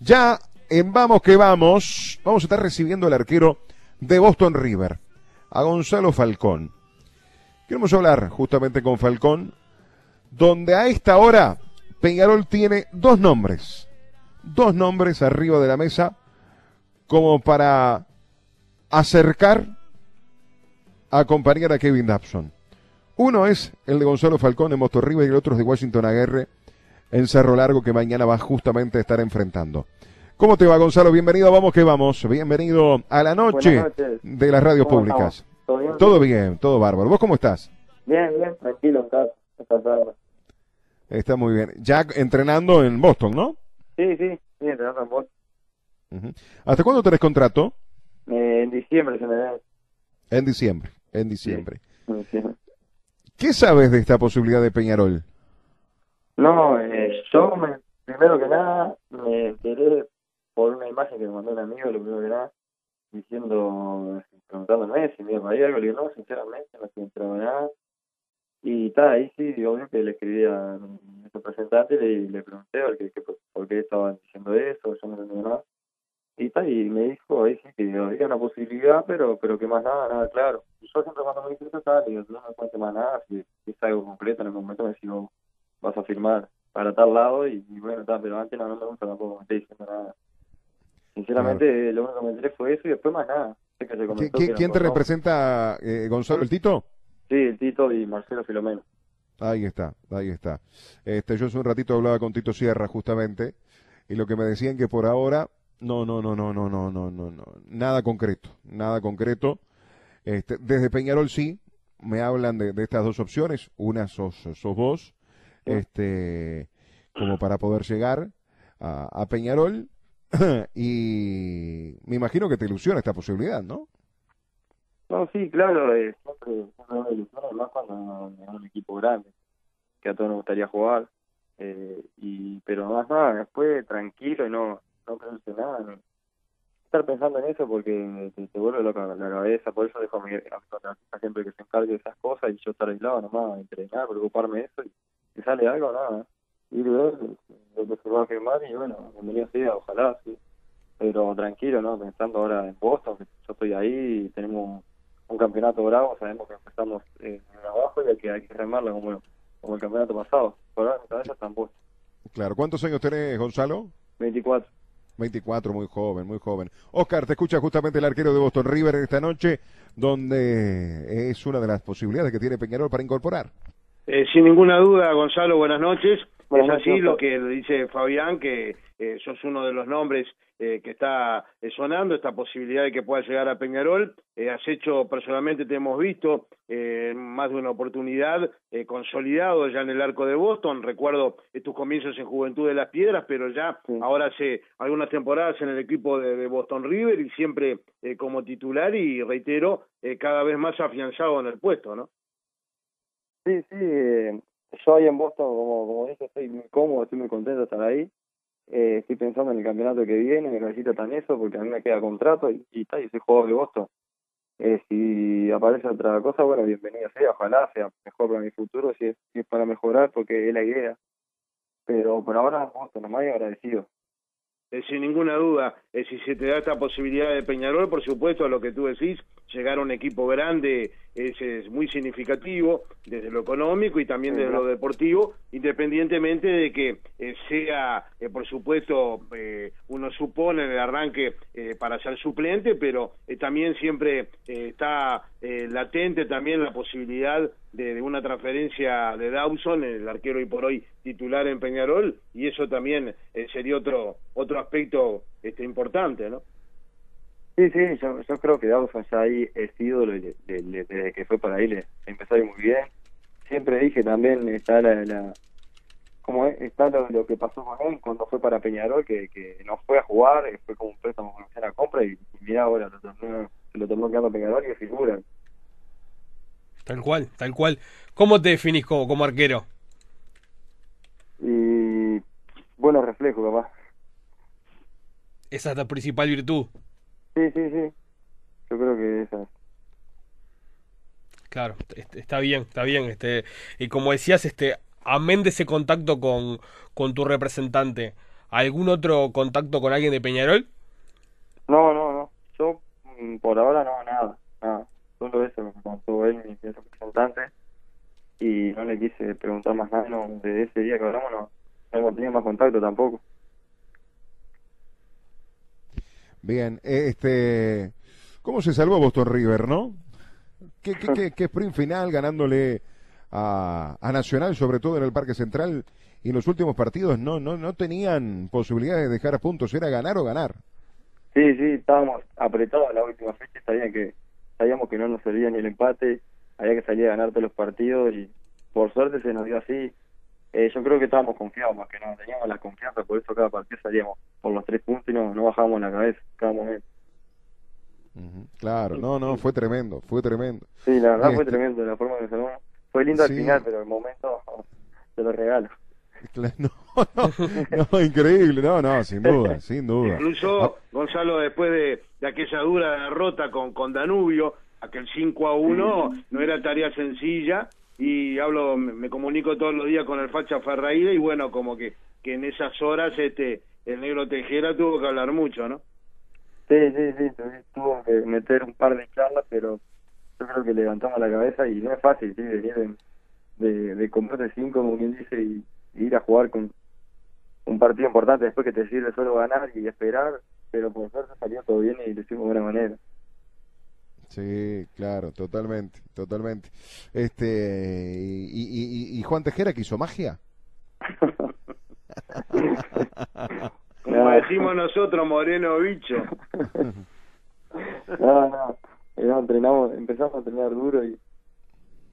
Ya en Vamos que Vamos, vamos a estar recibiendo al arquero de Boston River, a Gonzalo Falcón. Queremos hablar justamente con Falcón, donde a esta hora Peñarol tiene dos nombres, dos nombres arriba de la mesa, como para acercar a acompañar a Kevin Dabson. Uno es el de Gonzalo Falcón en Boston River y el otro es de Washington Aguerre en Cerro Largo que mañana va justamente a estar enfrentando. ¿Cómo te va, Gonzalo? Bienvenido, vamos que vamos. Bienvenido a la noche de las radios públicas. ¿Todo bien? ¿Todo bárbaro. ¿Vos cómo estás? Bien, bien, tranquilo, Está muy bien. Ya entrenando en Boston, ¿no? Sí, sí, sí, entrenando en Boston. ¿Hasta cuándo tenés contrato? Eh, en diciembre se me da. En diciembre, en diciembre. ¿Qué sabes de esta posibilidad de Peñarol? No, eh, yo me, primero que nada me enteré por una imagen que me mandó un amigo, lo primero que nada, diciendo, preguntándome si me iba a algo, le digo, no, sinceramente no estoy entrando nada. Y está, ahí sí, obvio que le escribí a mi representante y le, pregunté por qué, estaban diciendo eso, yo no entendía nada. Y está, y me dijo ahí sí que había una posibilidad, pero pero que más nada, nada claro. Yo siempre cuando me eso, está, le digo, no me cuente más nada, si, es algo concreto en el momento me digo, vas a firmar para tal lado, y, bueno, está, pero antes no, no me gusta tampoco me estoy diciendo nada. Sinceramente, lo único que me enteré fue eso y después más nada. ¿Quién te representa, eh, Gonzalo, el Tito? Sí, el Tito y Marcelo Filomeno. Ahí está, ahí está. Este, yo hace un ratito hablaba con Tito Sierra justamente y lo que me decían que por ahora no, no, no, no, no, no, no, no, no, nada concreto, nada concreto. Este, desde Peñarol sí me hablan de, estas dos opciones, una sos, sos vos, este, como para poder llegar a, a Peñarol. Y me imagino que te ilusiona esta posibilidad, ¿no? No, sí, claro, eh, siempre, siempre me ilusiona, además cuando es un equipo grande, que a todos nos gustaría jugar, eh, y pero más nada, después tranquilo y no, no pensé nada, estar pensando en eso porque te, vuelve loca la cabeza, por eso dejo a mi a siempre que se encargue de esas cosas y yo estar aislado nomás, entrenar, preocuparme de eso y si sale algo, nada, ir lo que se va a firmar y bueno, bienvenido sea, ojalá, sí, pero tranquilo, ¿no? Pensando ahora en Boston, que yo estoy ahí y tenemos un campeonato bravo, sabemos que empezamos eh, abajo y hay que, hay que remarlo como, como el campeonato pasado. Ahora mi cabeza está en Claro, ¿cuántos años tenés, Gonzalo? 24. 24, muy joven, muy joven. Oscar, te escucha justamente el arquero de Boston River esta noche, donde es una de las posibilidades que tiene Peñarol para incorporar. Eh, sin ninguna duda, Gonzalo, buenas noches. es así lo que dice Fabián, que eh, sos uno de los nombres eh, que está eh, sonando, esta posibilidad de que pueda llegar a Peñarol. Eh, has hecho, personalmente te hemos visto más de una oportunidad consolidado ya en el arco de Boston. Recuerdo tus comienzos en Juventud de las Piedras, pero ya ahora hace algunas temporadas en el equipo de, Boston River y siempre como titular y reitero, cada vez más afianzado en el puesto, ¿no? Sí, sí. yo ahí en Boston, como, como dije, estoy muy cómodo, estoy muy contento de estar ahí eh, estoy pensando en el campeonato que viene, me necesito tan eso porque a mí me queda contrato y, y, y soy jugador de Boston. Eh, si aparece otra cosa, bueno, bienvenida sea, ojalá sea mejor para mi futuro, si es, si es para mejorar, porque es la idea. Pero por ahora, Boston, nomás agradecido. Eh, sin ninguna duda, eh, si se te da esta posibilidad de Peñarol, por supuesto, a lo que tú decís, llegar a un equipo grande es, es muy significativo desde lo económico y también desde lo deportivo, independientemente de que eh, sea, por supuesto, uno supone el arranque para ser suplente, pero también siempre está latente también la posibilidad de, una transferencia de Dawson, el arquero y por hoy titular en Peñarol, y eso también eh, sería otro otro aspecto este importante, ¿no? Sí, sí, yo, yo creo que Dawson ya ahí es ídolo desde que fue para ahí, le empezó ahí muy bien. Siempre dije también está la como está lo, que pasó con él cuando fue para Peñarol, que, que no fue a jugar, fue como un préstamo con la compra y, mira ahora lo terminó, lo terminó quedando Peñarol y figura. Tal cual, tal cual. ¿Cómo te definís como, como arquero? Y buenos reflejos, capaz. Esa es la principal virtud. Sí, sí, sí. Yo creo que esa Claro, está bien, está bien. Este, y como decías, este, amén de ese contacto con, con tu representante, ¿Algún otro contacto con alguien de Peñarol? No, no, no. Yo mm, por ahora no, nada, nada. Solo eso me contó él, mi representante, y no le quise preguntar más nada, no, desde ese día que hablamos no, no hemos tenido más contacto tampoco. Bien, este, ¿cómo se salvó Boston River, no? ¿Qué, qué, qué, qué sprint final ganándole a, a Nacional, sobre todo en el Parque Central? Y en los últimos partidos no, no, no tenían posibilidad de dejar puntos, era ganar o ganar. Sí, sí, estábamos apretados la última fecha, sabían que, sabíamos que no nos servía ni el empate, había que salir a ganar todos los partidos y por suerte se nos dio así. Eh, yo creo que estábamos confiados más que no, teníamos la confianza, por eso cada partido salíamos por los tres puntos y no, no bajábamos la cabeza cada momento. Claro, no, no, fue tremendo, fue tremendo. Sí, la verdad fue Este- tremendo la forma que salvamos. Fue lindo Sí. al final, pero el momento te lo regalo. No, no, no, increíble, no, no, sin duda, sin duda. Incluso, Gonzalo, después de, de aquella dura derrota con, con Danubio, aquel 5 a 1, no era tarea sencilla. Y hablo, me, me comunico todos los días con el Facha Ferreira y bueno, como que, que en esas horas este el negro Tejera tuvo que hablar mucho, ¿no? Sí, sí, sí, tuvo que meter un par de charlas, pero yo creo que levantamos la cabeza y no es fácil, sí, venir de, de, de comprarte cinco, como quien dice, y, y ir a jugar con un partido importante después que te sirve solo ganar y esperar, pero por suerte salió todo bien y lo hicimos de buena manera. Sí, claro, totalmente, totalmente. Este, y, y- y- y Juan Tejera que hizo magia. Como decimos nosotros, Moreno Bicho. No, no, entrenamos, empezamos a entrenar duro y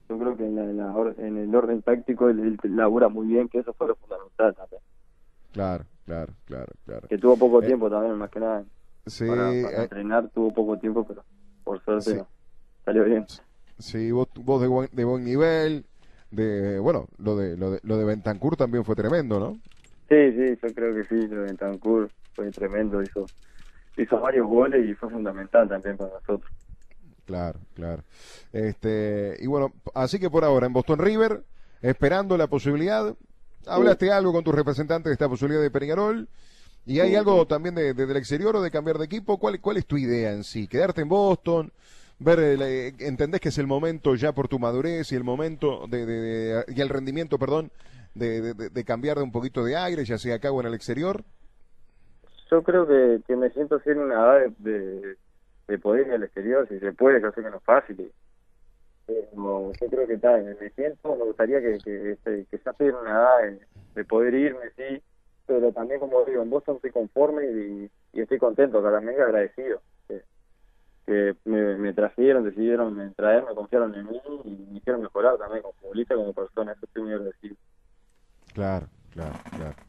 yo creo que en, la, en, la en el orden táctico él, él labura muy bien, que eso fue lo fundamental también. Claro, claro, claro, claro. Que tuvo poco Eh, tiempo también, más que nada. Sí, para, para eh, entrenar tuvo poco tiempo, pero por suerte Sí. salió bien. sí, vos, vos de, buen, de buen nivel, de, bueno, lo de, lo de, lo de Bentancur también fue tremendo, ¿no? Sí, sí, yo creo que sí, lo de Bentancur fue tremendo, hizo, hizo varios goles y fue fundamental también para nosotros. Claro, claro. Este, y bueno, así que por ahora en Boston River, esperando la posibilidad, hablaste algo con tu representante de esta posibilidad de Peñarol, y hay Sí. algo también de, de- del exterior o de cambiar de equipo, ¿cuál, cuál es tu idea en sí? ¿Quedarte en Boston? Ver, el, eh, entendés que es el momento ya por tu madurez y el momento de, de- de- y el rendimiento, perdón, de, cambiar de un poquito de aire, ya sea acá o en el exterior. Yo creo que, que me siento en una edad de, de, de poder ir al exterior, si se puede, yo sé que no es fácil. pero yo creo que está, me siento, me gustaría que, que, este, que ya en una edad de, de poder irme, sí, pero también, como digo, en Boston estoy conforme y, estoy contento, también agradecido. Que, que me, me trajeron, decidieron traerme, confiaron en mí y me hicieron mejorar también como futbolista, como persona, eso estoy muy agradecido. Claro, claro, claro.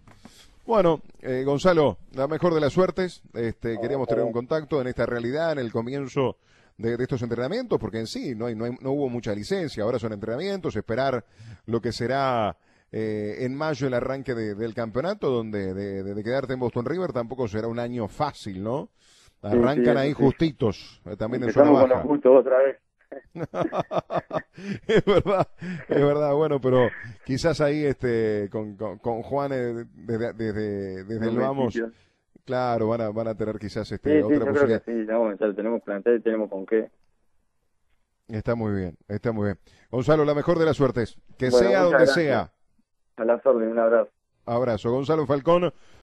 Bueno, eh, Gonzalo, la mejor de las suertes. Este, queríamos tener un contacto en esta realidad, en el comienzo de, de estos entrenamientos, porque en sí no, hay, no, hay- no hubo mucha licencia, ahora son entrenamientos, esperar lo que será eh, en mayo el arranque de- del campeonato, donde de, de- quedarte en Boston River tampoco será un año fácil, ¿no? Arrancan sí, ahí sí. justitos, eh, también en zona Empezamos con baja. los justos otra vez. es verdad, es verdad, bueno, pero quizás ahí este con, con, con Juan eh, desde, desde, desde el vamos, claro, van a, van a tener quizás Sí, este sí, otra yo creo posibilidad. que sí, no, ya tenemos plantel, tenemos con qué. Está muy bien, está muy bien. Gonzalo, la mejor de las suertes, que Bueno, sea donde gracias. sea. A las órdenes, un abrazo. Abrazo. Gonzalo Falcón,